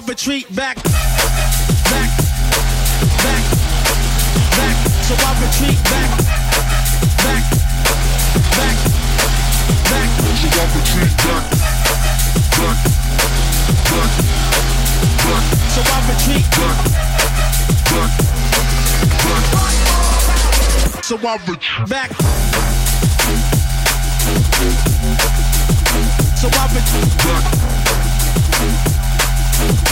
retreat back, back, back, back. So I retreat back, back, back, back. So I retreat back, back, back, back. So I retreat back, back, back. So I retreat back.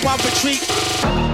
so I retreat.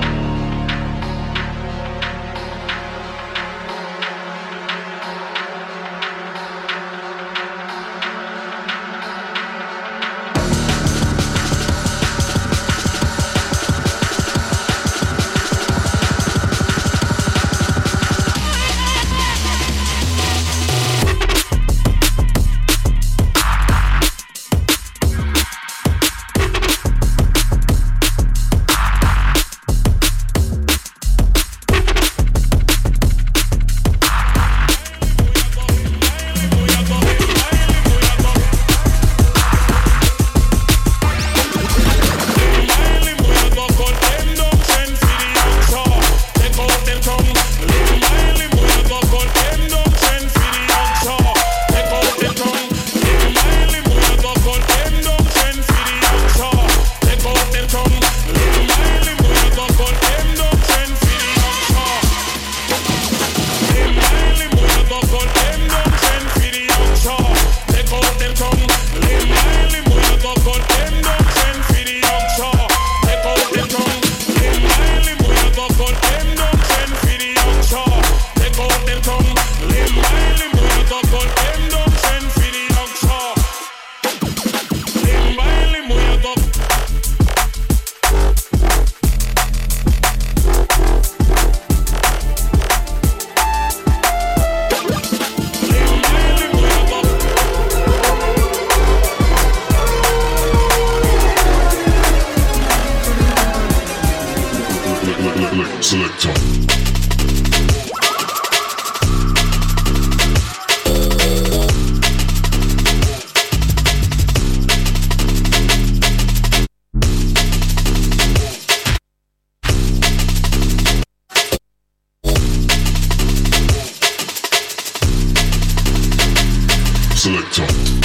Gotcha.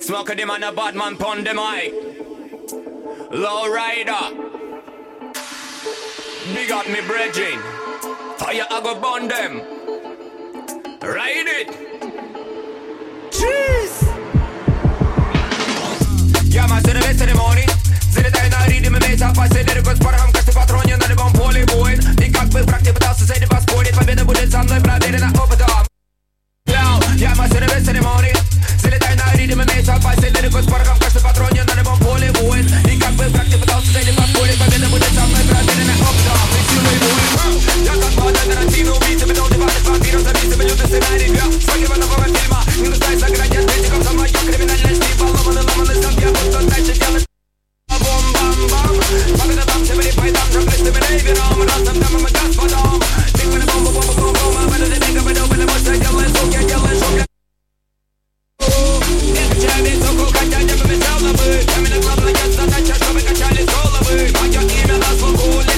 Smoke them and a bad man pon them eye. Low rider. Big up me brethren. Fire I go burn them. Ride it. Cheese. Я мастер на весь церемоний. Залетай на ритм имеется последний рекорд с порохом Каждый патроне на любом поле воин И как бы враг не пытался с этим поспорить Победа будет со мной проверена опытом Я мастер без церемоний Залетай на ритм, имей запасе Далеко с порохом в каждом патроне На любом поле воин И как бы враг не пытался цели подпорить Победа будет со мной проверена опытом И силой воин Я как вода Тарантино убийца Метал дебаты с вампиром Записывай лютый сценарий Для своего нового фильма Не нуждаюсь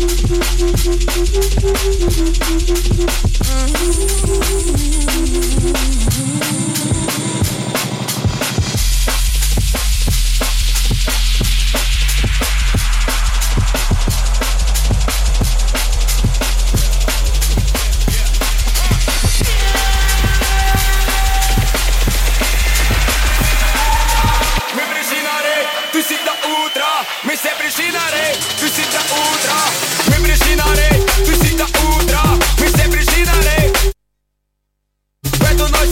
Thank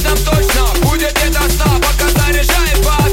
нам точно. Будет не до сна Пока заряжаем по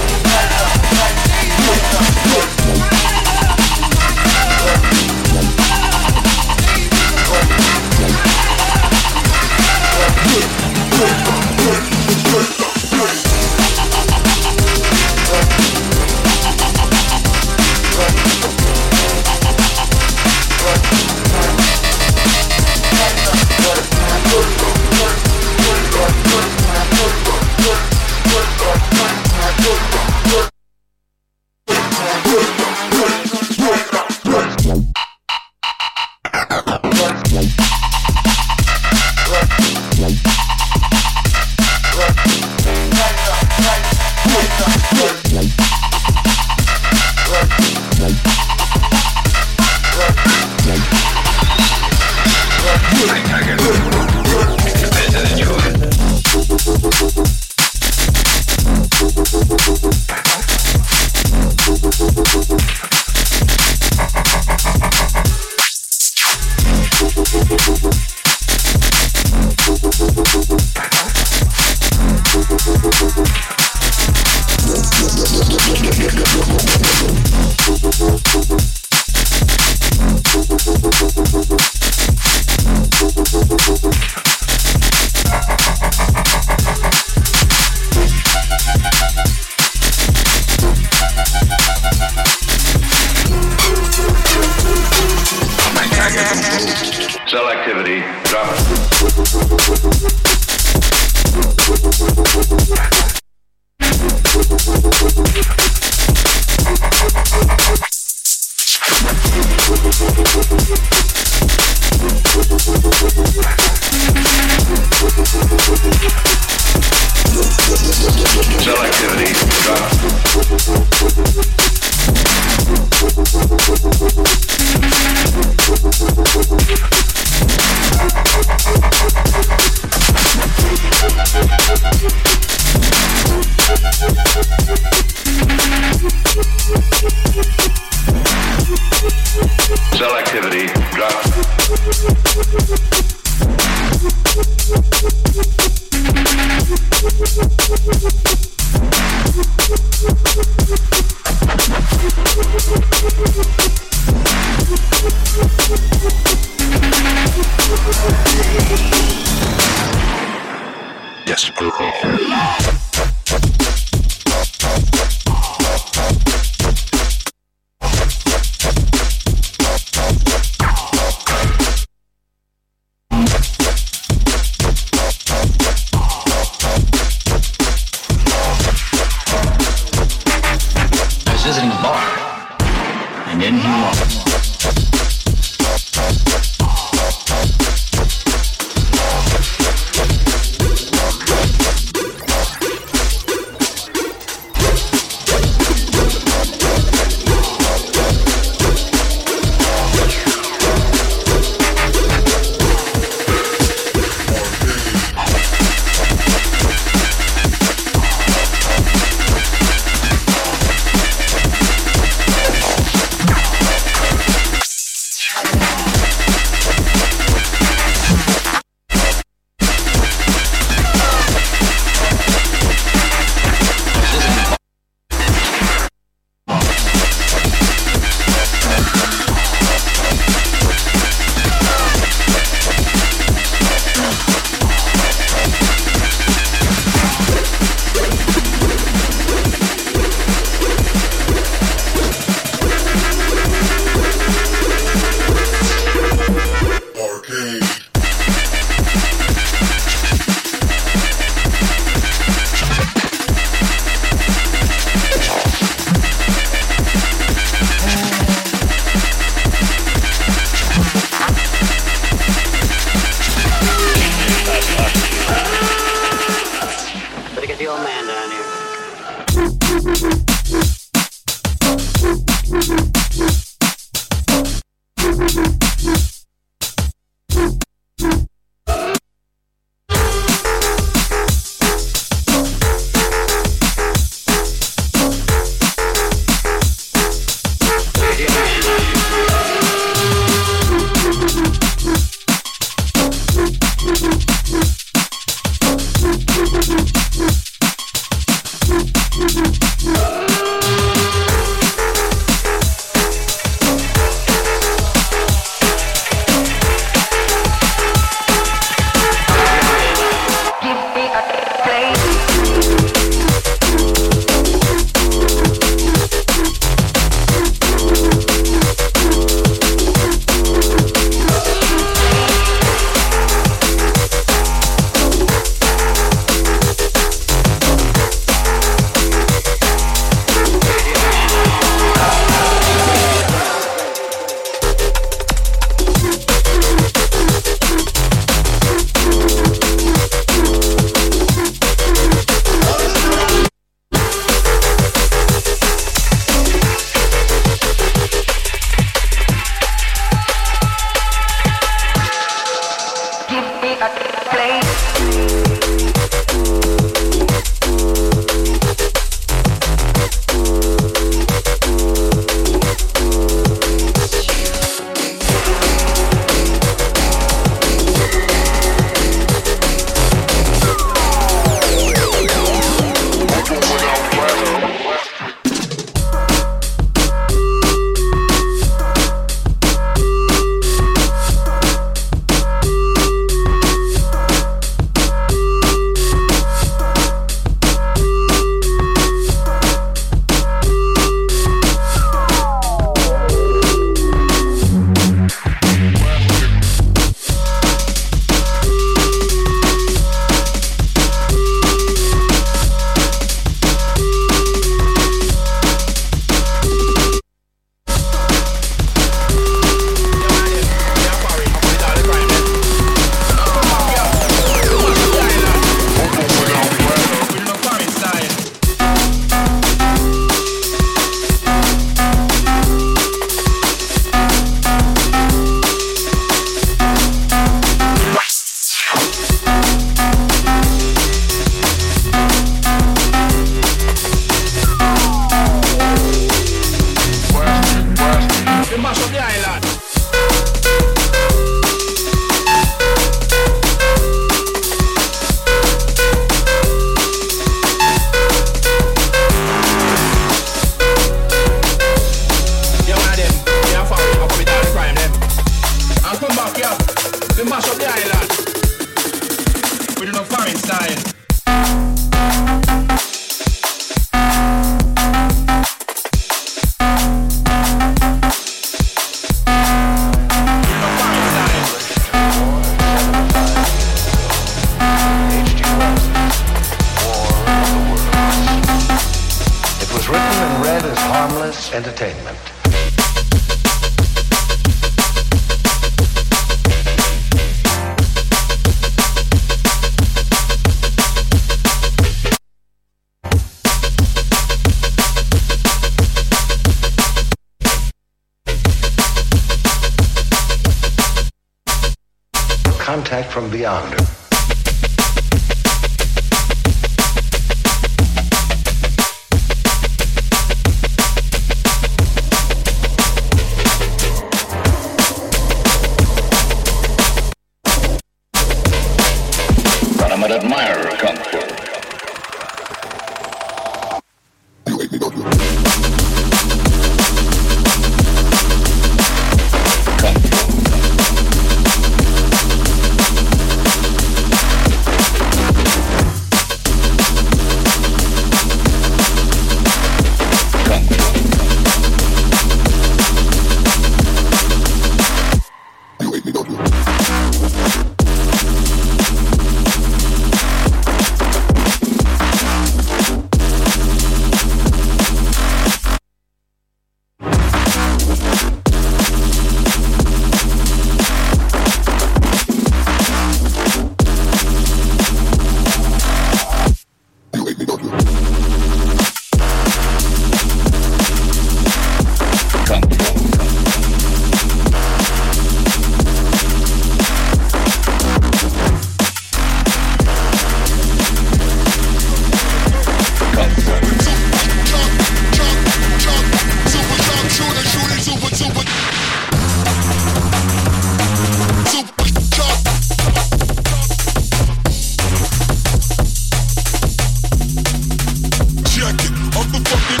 Superstar,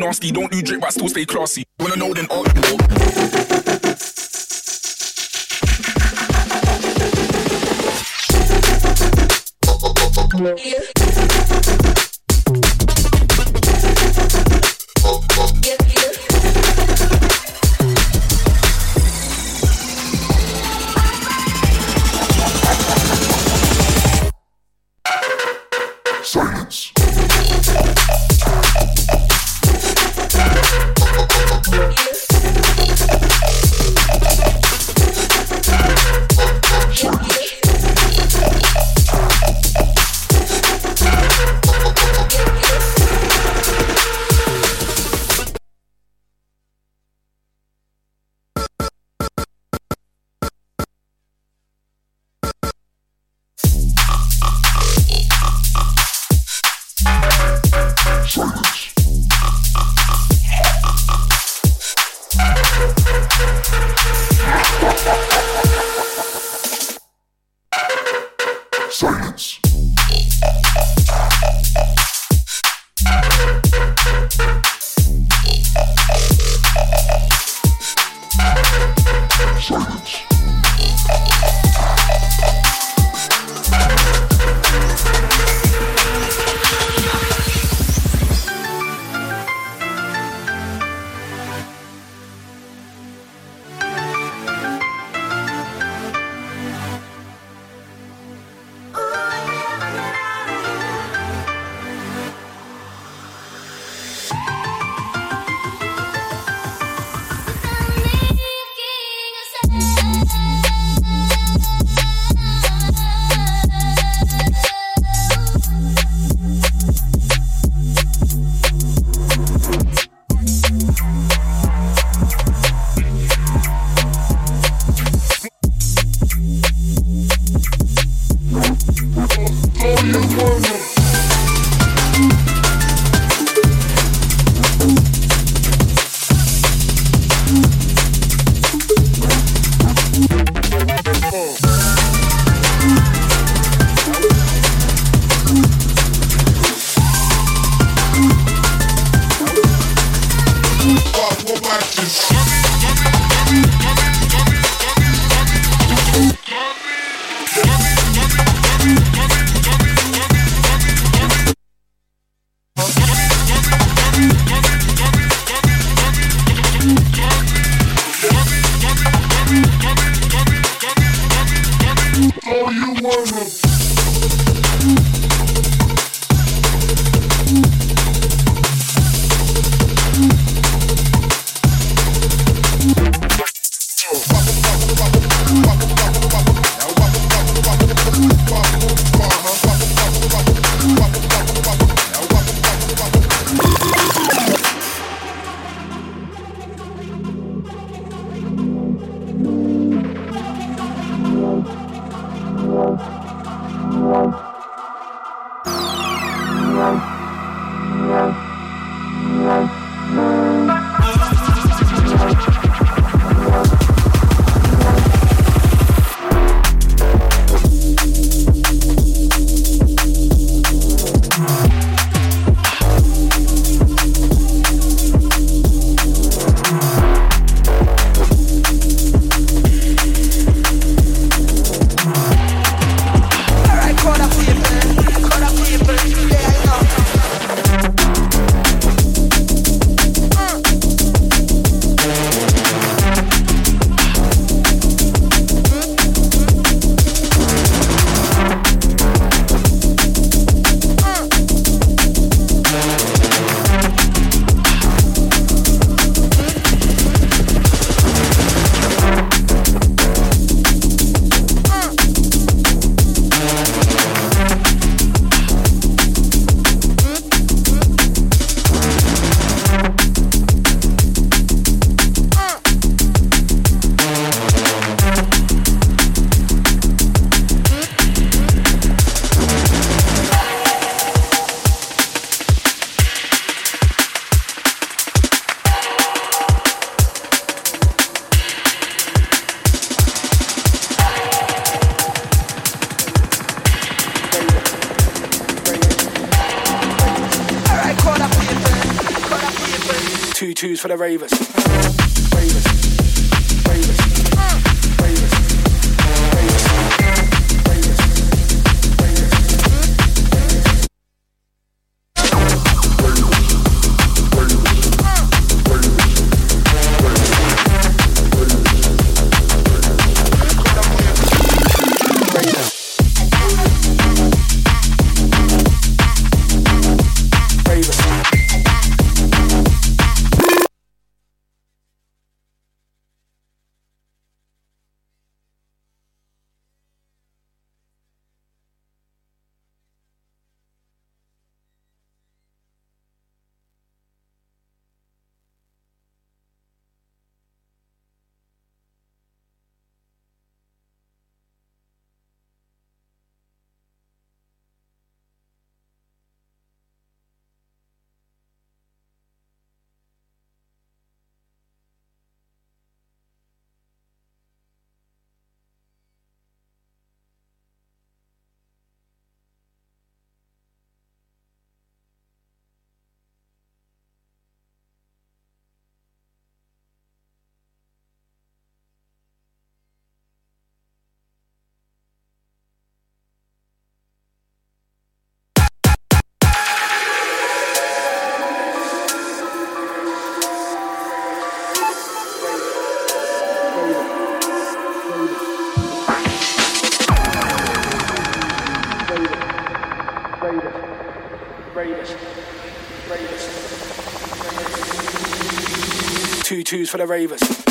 nasty. Don't do drip, but still stay classy. Wanna know then all you know. Yeah. Twos for the ravers.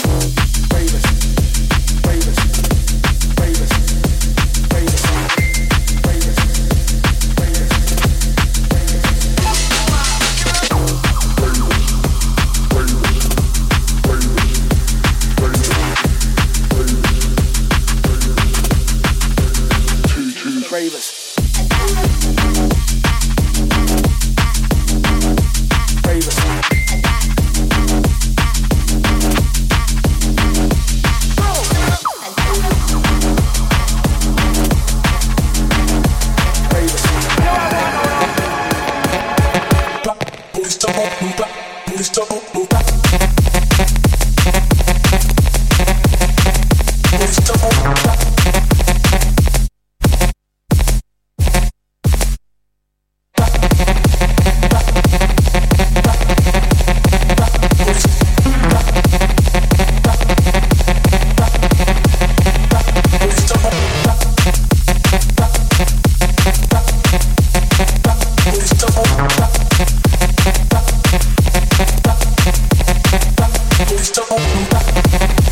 nunca.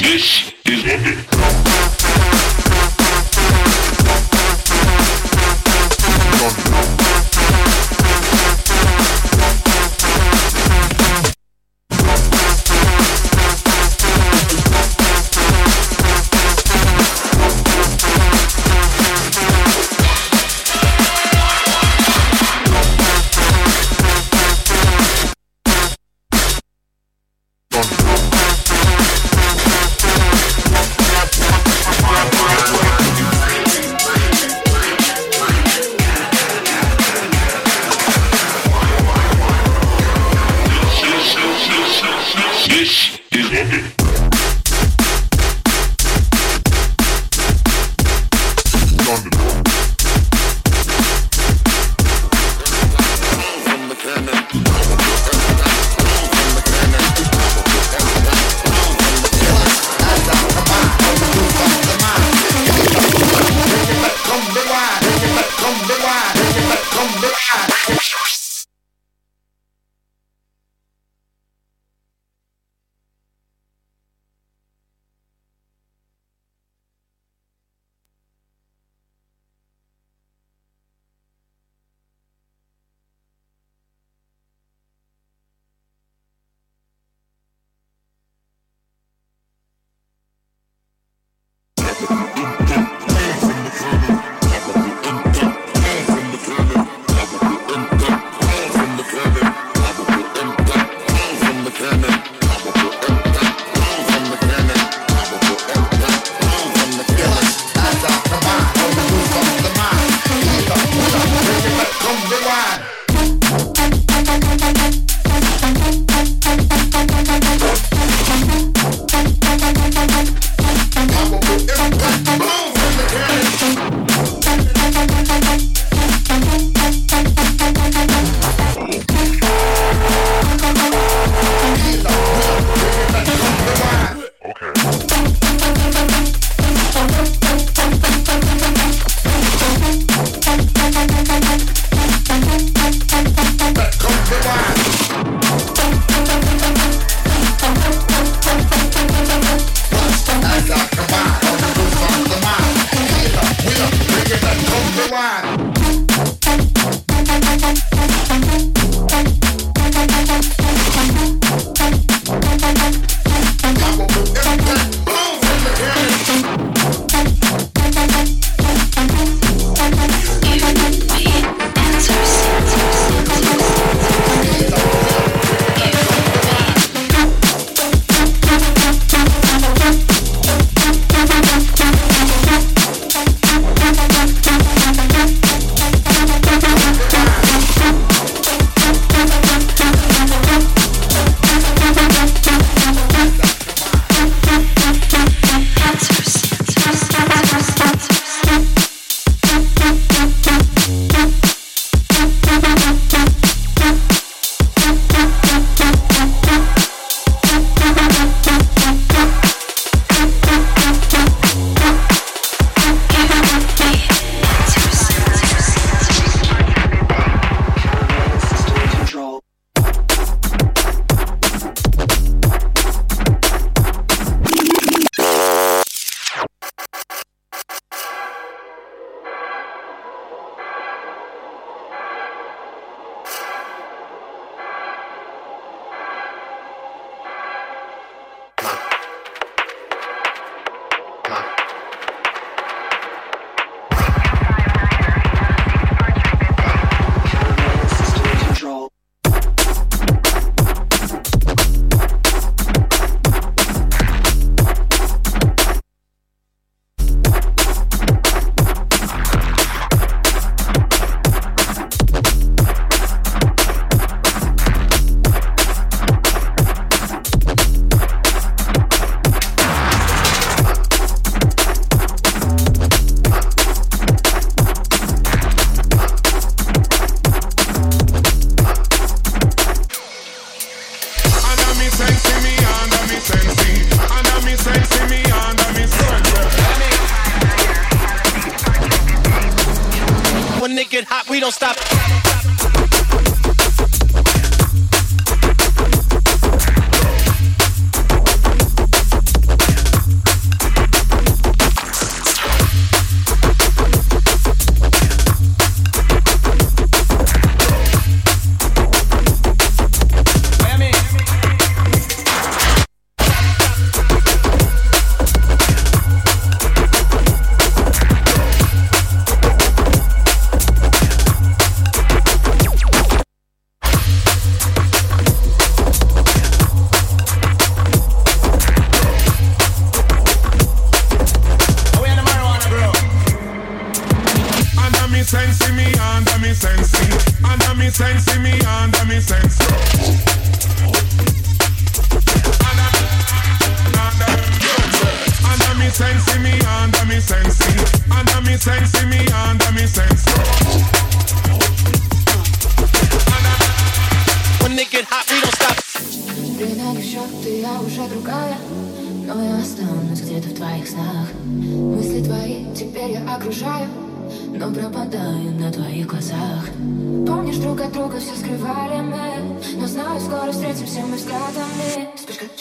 This is London.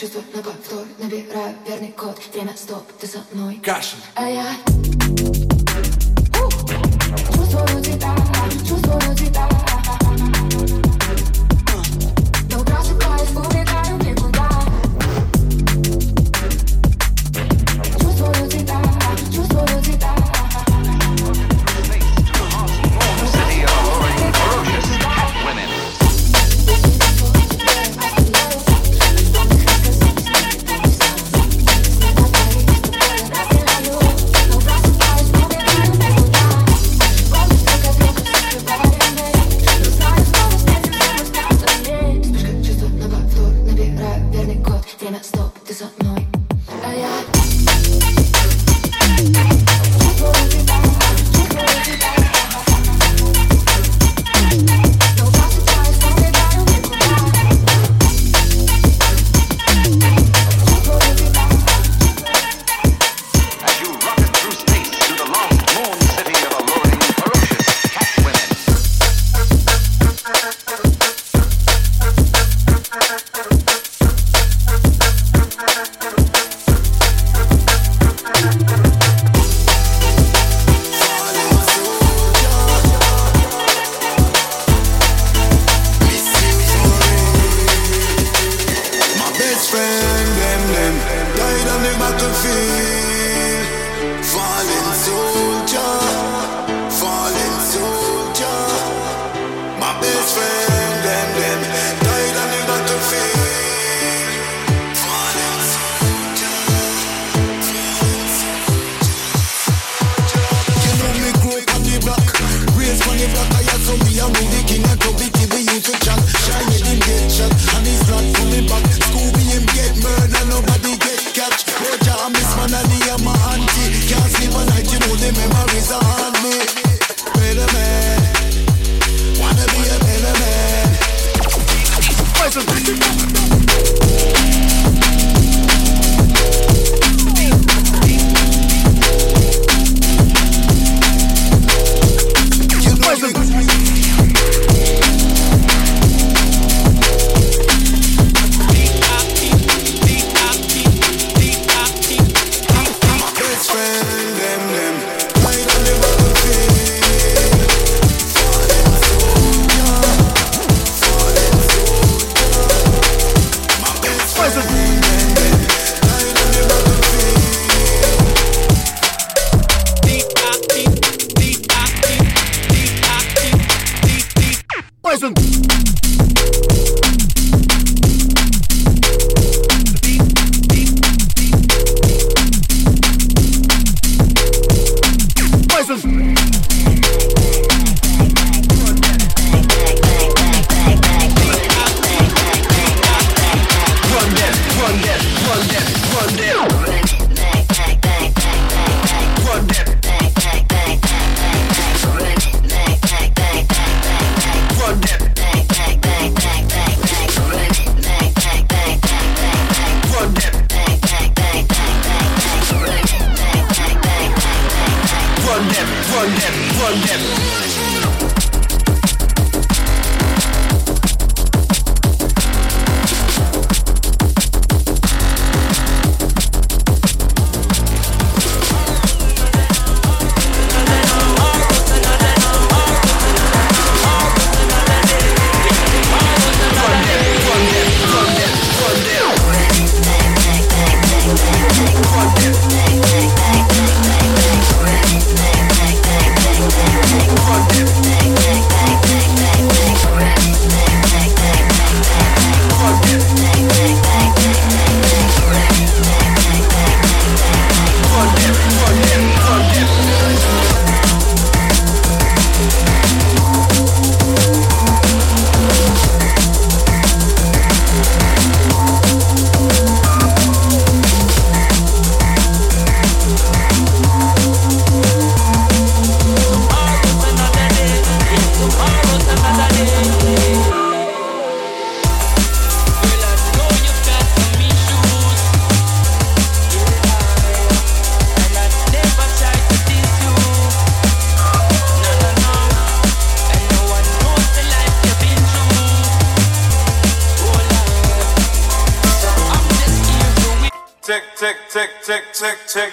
Чувство на повтор, набираю верный код. Время стоп, ты со мной. Кашин. А я...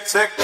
tick.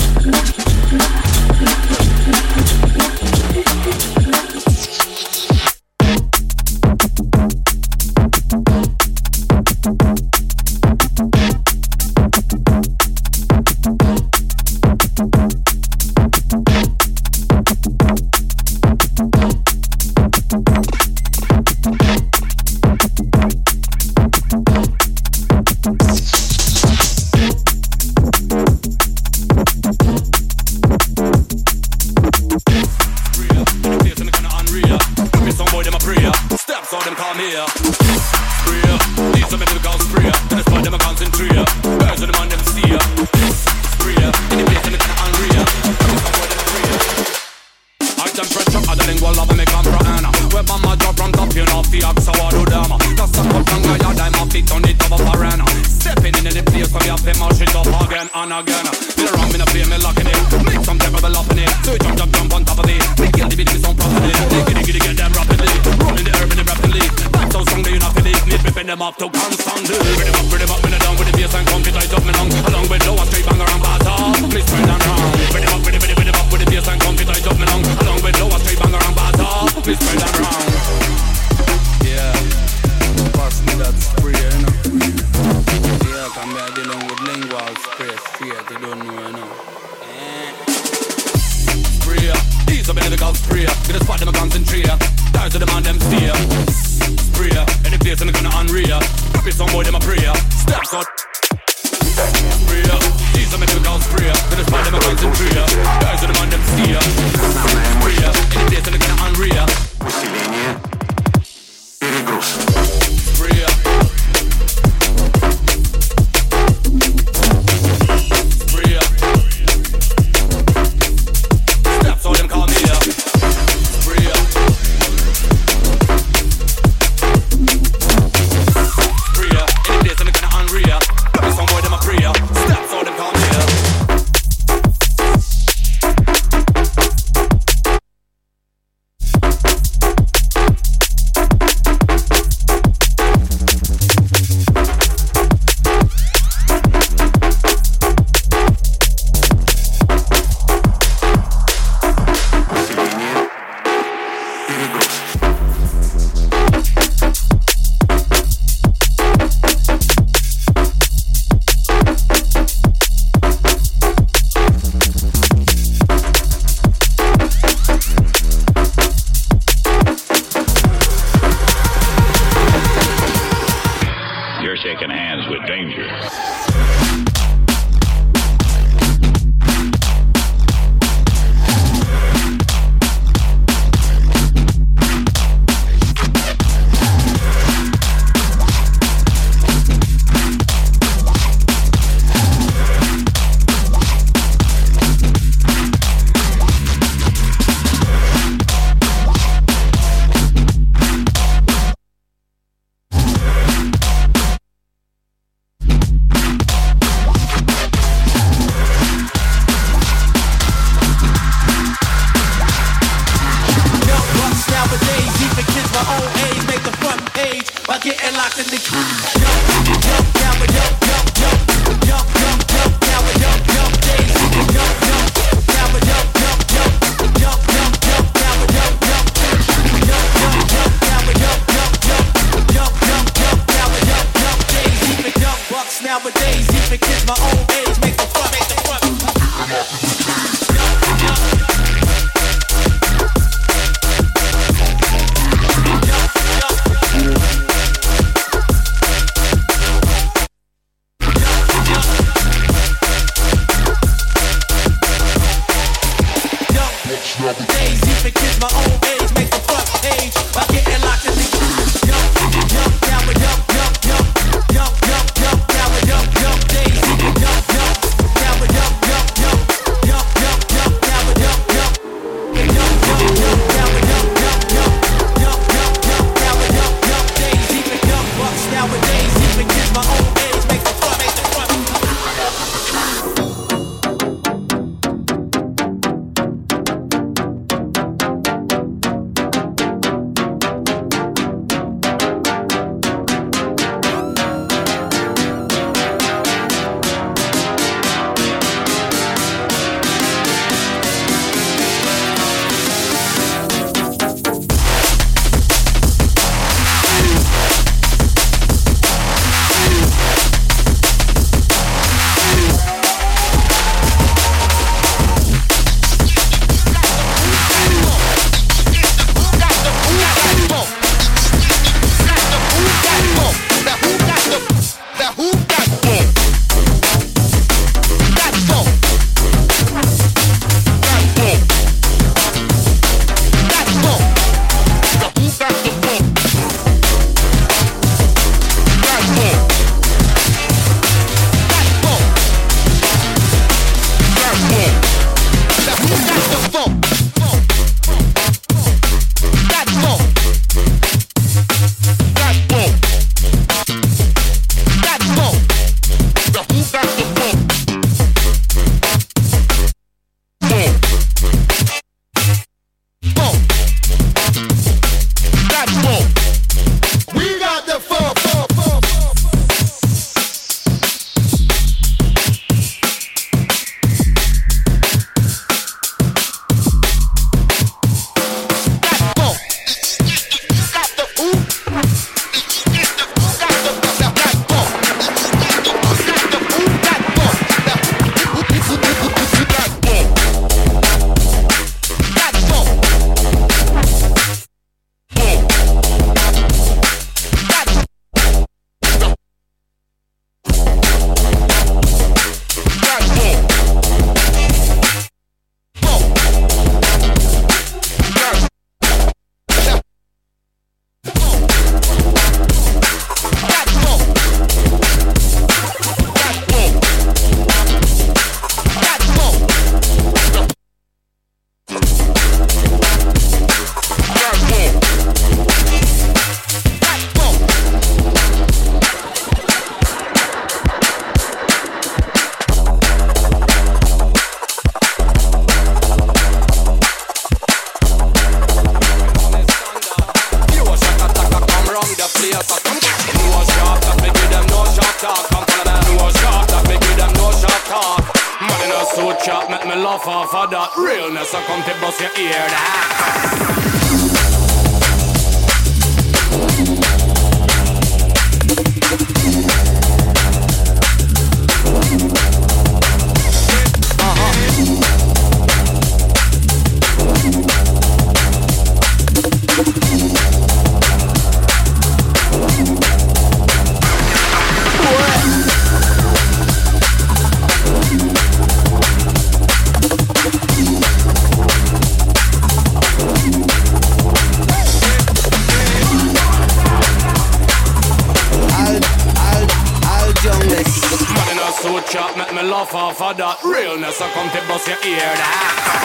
for that realness, so come to bust your ear now.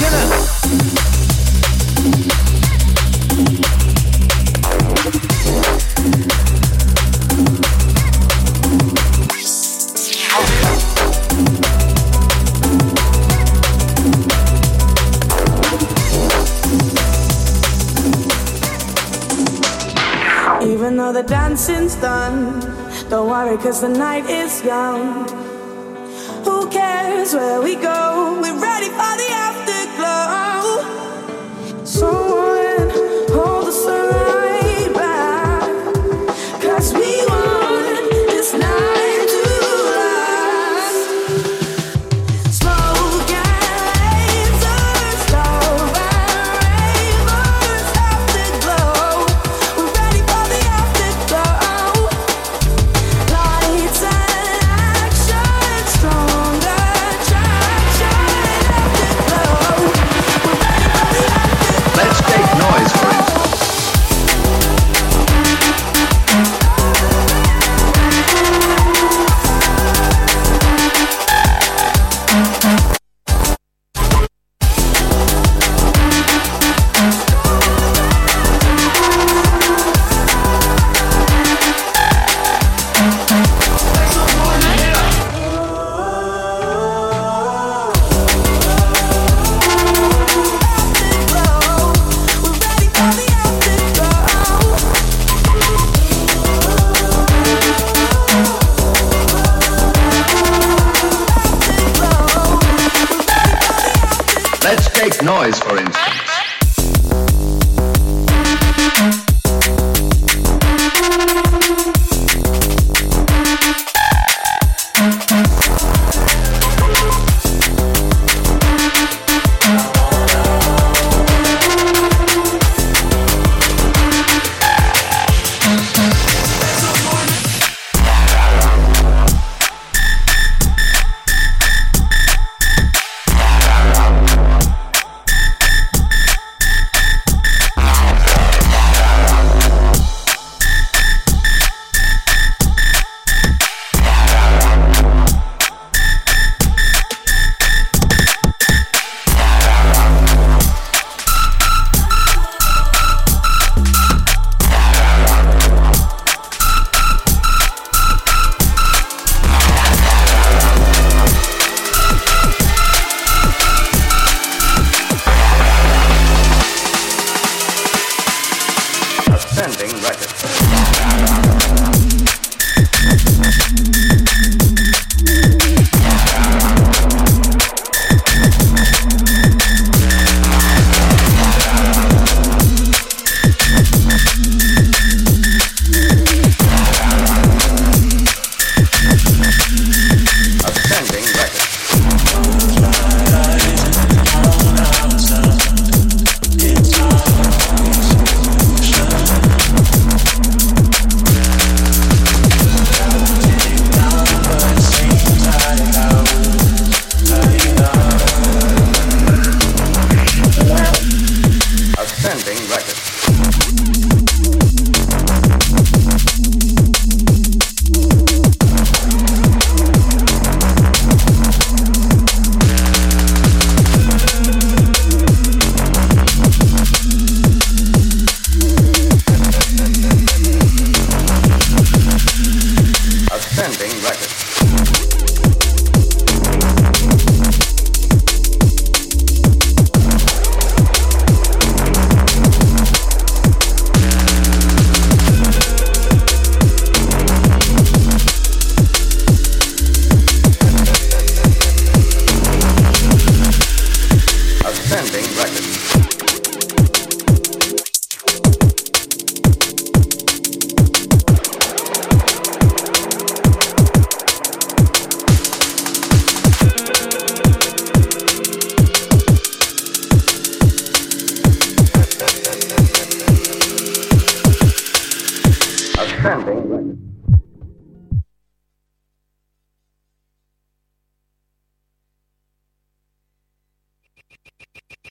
Killer. Even though the dancing's done, don't worry, cause the night is young where we go.